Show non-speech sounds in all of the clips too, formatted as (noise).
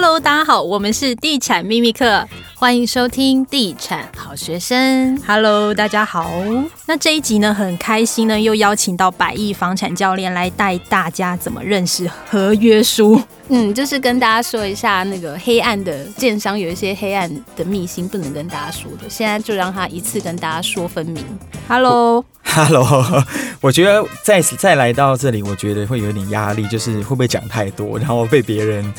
Hello，大家好，我们是地产秘密课，欢迎收听地产好学生。Hello，大家好。那这一集呢，很开心呢，又邀请到百亿房产教练来带大家怎么认识合约书。(laughs) 嗯，就是跟大家说一下那个黑暗的建商有一些黑暗的秘辛不能跟大家说的，现在就让他一次跟大家说分明。Hello，Hello，(laughs) 我觉得再再来到这里，我觉得会有点压力，就是会不会讲太多，然后被别人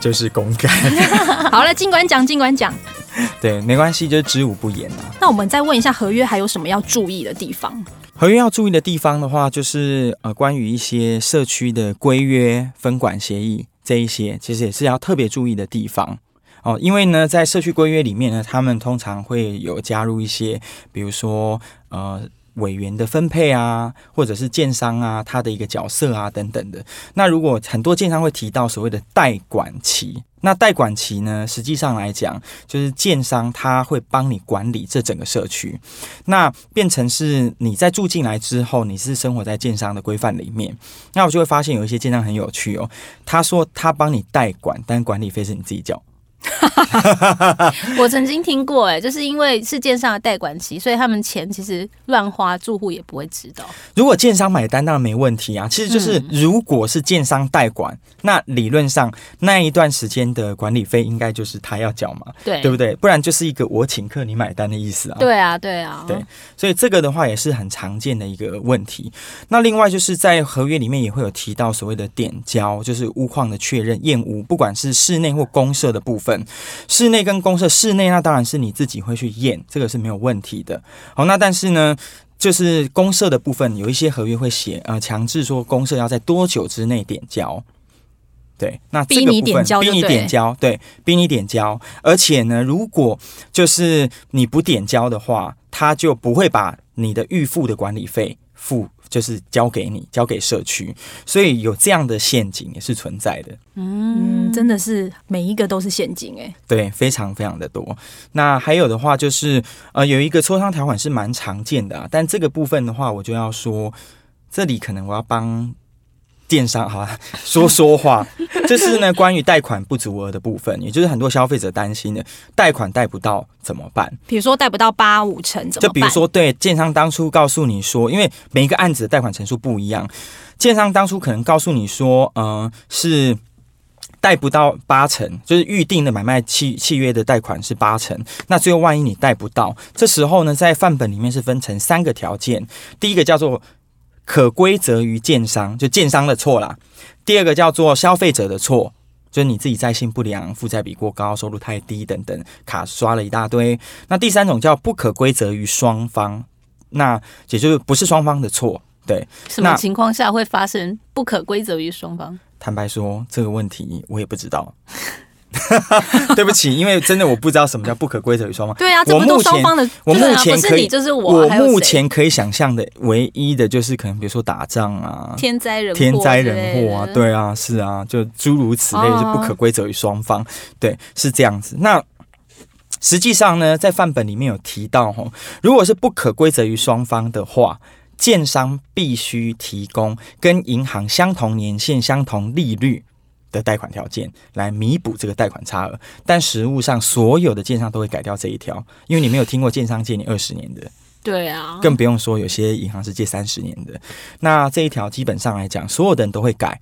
就是公干。(laughs) 好了，尽管讲，尽管讲。(laughs) 对，没关系，就是知无不言啊。那我们再问一下，合约还有什么要注意的地方？合约要注意的地方的话，就是呃，关于一些社区的规约、分管协议。这一些其实也是要特别注意的地方哦，因为呢，在社区规约里面呢，他们通常会有加入一些，比如说呃委员的分配啊，或者是建商啊他的一个角色啊等等的。那如果很多建商会提到所谓的代管期。那代管期呢，实际上来讲，就是建商他会帮你管理这整个社区，那变成是你在住进来之后，你是生活在建商的规范里面。那我就会发现有一些建商很有趣哦，他说他帮你代管，但管理费是你自己交。(laughs) 我曾经听过，哎，就是因为是建商的代管期，所以他们钱其实乱花，住户也不会知道。如果建商买单，当然没问题啊。其实就是如果是建商代管，嗯、那理论上那一段时间的管理费应该就是他要缴嘛，对对不对？不然就是一个我请客你买单的意思啊。对啊，对啊，对。所以这个的话也是很常见的一个问题。那另外就是在合约里面也会有提到所谓的点交，就是屋况的确认验屋，不管是室内或公社的部分。室内跟公社，室内那当然是你自己会去验，这个是没有问题的。好，那但是呢，就是公社的部分，有一些合约会写，呃，强制说公社要在多久之内点交。对，那这个部分逼你点交，逼你点交，对，逼你点交。而且呢，如果就是你不点交的话，他就不会把你的预付的管理费付。就是交给你，交给社区，所以有这样的陷阱也是存在的。嗯，真的是每一个都是陷阱哎。对，非常非常的多。那还有的话就是，呃，有一个磋商条款是蛮常见的啊，但这个部分的话，我就要说，这里可能我要帮。电商好了，(laughs) 说说话，这是呢关于贷款不足额的部分，也就是很多消费者担心的，贷款贷不到怎么办？比如说贷不到八五成怎么办？就比如说，对，建商当初告诉你说，因为每一个案子的贷款成数不一样，建商当初可能告诉你说，嗯、呃，是贷不到八成，就是预定的买卖契契约的贷款是八成，那最后万一你贷不到，这时候呢，在范本里面是分成三个条件，第一个叫做。可归责于建商，就建商的错啦。第二个叫做消费者的错，就是你自己在信不良、负债比过高、收入太低等等，卡刷了一大堆。那第三种叫不可归责于双方，那也就是不是双方的错。对，什么情况下会发生不可归责于双方？坦白说，这个问题我也不知道。(laughs) 对不起，因为真的我不知道什么叫不可归责于双方。对啊，这不都双方的？我目前可以，就是我，我目前可以想象的唯一的就是可能，比如说打仗啊，天灾人天灾人祸啊，对啊，是啊，就诸如此类，是不可归责于双方。对，是这样子。那实际上呢，在范本里面有提到，哈，如果是不可归责于双方的话，建商必须提供跟银行相同年限、相同利率。的贷款条件来弥补这个贷款差额，但实物上所有的建商都会改掉这一条，因为你没有听过建商借你二十年的，对啊，更不用说有些银行是借三十年的。那这一条基本上来讲，所有的人都会改，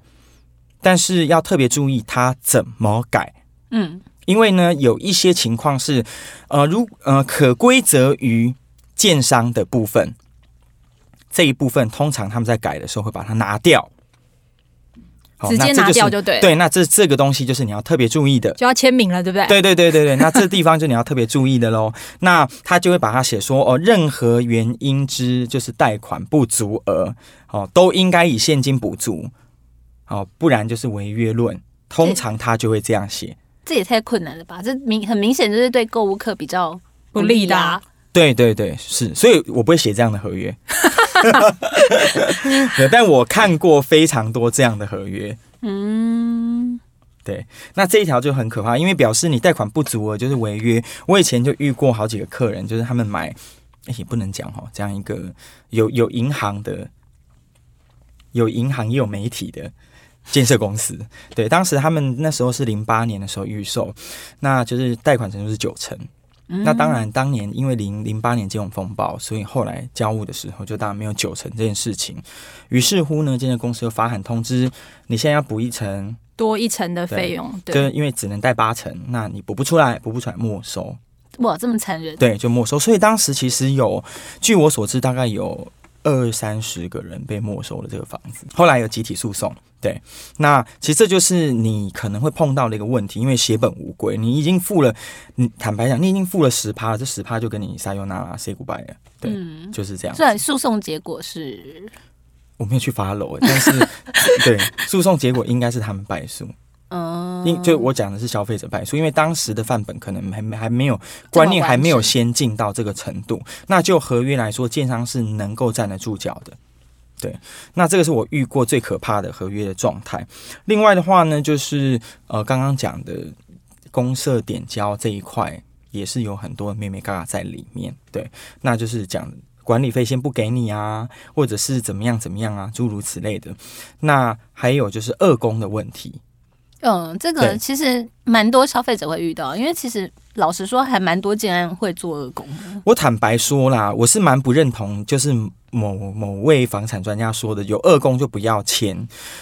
但是要特别注意它怎么改。嗯，因为呢，有一些情况是，呃，如呃可归责于建商的部分，这一部分通常他们在改的时候会把它拿掉。好，直接拿掉就对。对，那这这个东西就是你要特别注意的，就要签名了，对不对？对对对对对，那这地方就你要特别注意的喽。(laughs) 那他就会把它写说哦，任何原因之就是贷款不足额，哦，都应该以现金补足，哦，不然就是违约论。通常他就会这样写。这也太困难了吧？这明很明显就是对购物客比较不利的啊。对对对，是，所以我不会写这样的合约。(laughs) (laughs) 对，但我看过非常多这样的合约。嗯，对，那这一条就很可怕，因为表示你贷款不足额就是违约。我以前就遇过好几个客人，就是他们买，也不能讲哈，这样一个有有银行的，有银行也有媒体的。建设公司。对，当时他们那时候是零八年的时候预售，那就是贷款程度是九成。嗯、那当然，当年因为零零八年金融风暴，所以后来交物的时候就当然没有九成这件事情。于是乎呢，建设公司又发函通知，你现在要补一层，多一层的费用，对，就因为只能贷八成，那你补不出来，补不出来没收。哇，这么残忍！对，就没收。所以当时其实有，据我所知，大概有二三十个人被没收了这个房子。后来有集体诉讼。对，那其实这就是你可能会碰到的一个问题，因为血本无归，你已经付了，你坦白讲，你已经付了十趴了，这十趴就跟你撒尤那拉 say goodbye 了。对，嗯、就是这样。虽然诉讼结果是，我没有去 follow，但是对，诉讼结果应该是他们败诉。嗯，因就我讲的是消费者败诉，因为当时的范本可能还没还没有观念还没有先进到这个程度。那就合约来说，建商是能够站得住脚的。对，那这个是我遇过最可怕的合约的状态。另外的话呢，就是呃刚刚讲的公社点交这一块，也是有很多妹妹嘎嘎在里面。对，那就是讲管理费先不给你啊，或者是怎么样怎么样啊，诸如此类的。那还有就是二工的问题。嗯，这个其实蛮多消费者会遇到，因为其实老实说，还蛮多建案会做二工。我坦白说啦，我是蛮不认同，就是某某位房产专家说的，有二工就不要签，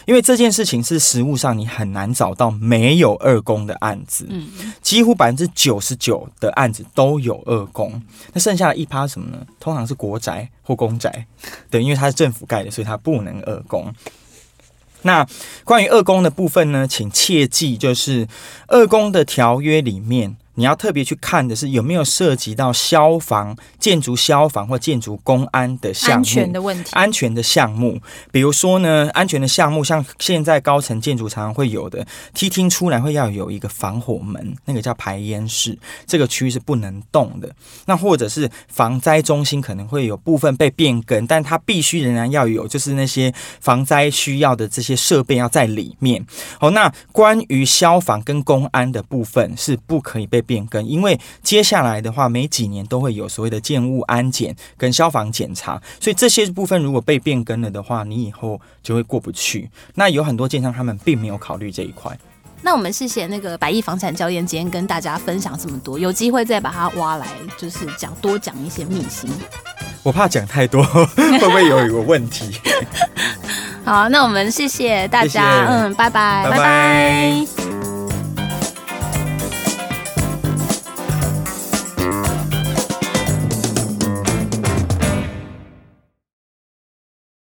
因为这件事情是实物上你很难找到没有二工的案子。嗯，几乎百分之九十九的案子都有二工，那剩下的一趴什么呢？通常是国宅或公宅，对，因为它是政府盖的，所以它不能二工。那关于二宫的部分呢，请切记，就是二宫的条约里面。你要特别去看的是有没有涉及到消防、建筑消防或建筑公安的项目，安全的问题，安全的项目。比如说呢，安全的项目像现在高层建筑常常会有的梯厅出来会要有一个防火门，那个叫排烟室，这个区域是不能动的。那或者是防灾中心可能会有部分被变更，但它必须仍然要有，就是那些防灾需要的这些设备要在里面。好，那关于消防跟公安的部分是不可以被变更，因为接下来的话，每几年都会有所谓的建物安检跟消防检查，所以这些部分如果被变更了的话，你以后就会过不去。那有很多建商他们并没有考虑这一块。那我们谢谢那个百亿房产教练今天跟大家分享这么多，有机会再把它挖来，就是讲多讲一些秘辛。我怕讲太多 (laughs) 会不会有一个问题？好，那我们谢谢大家，谢谢嗯，拜拜，拜拜。拜拜。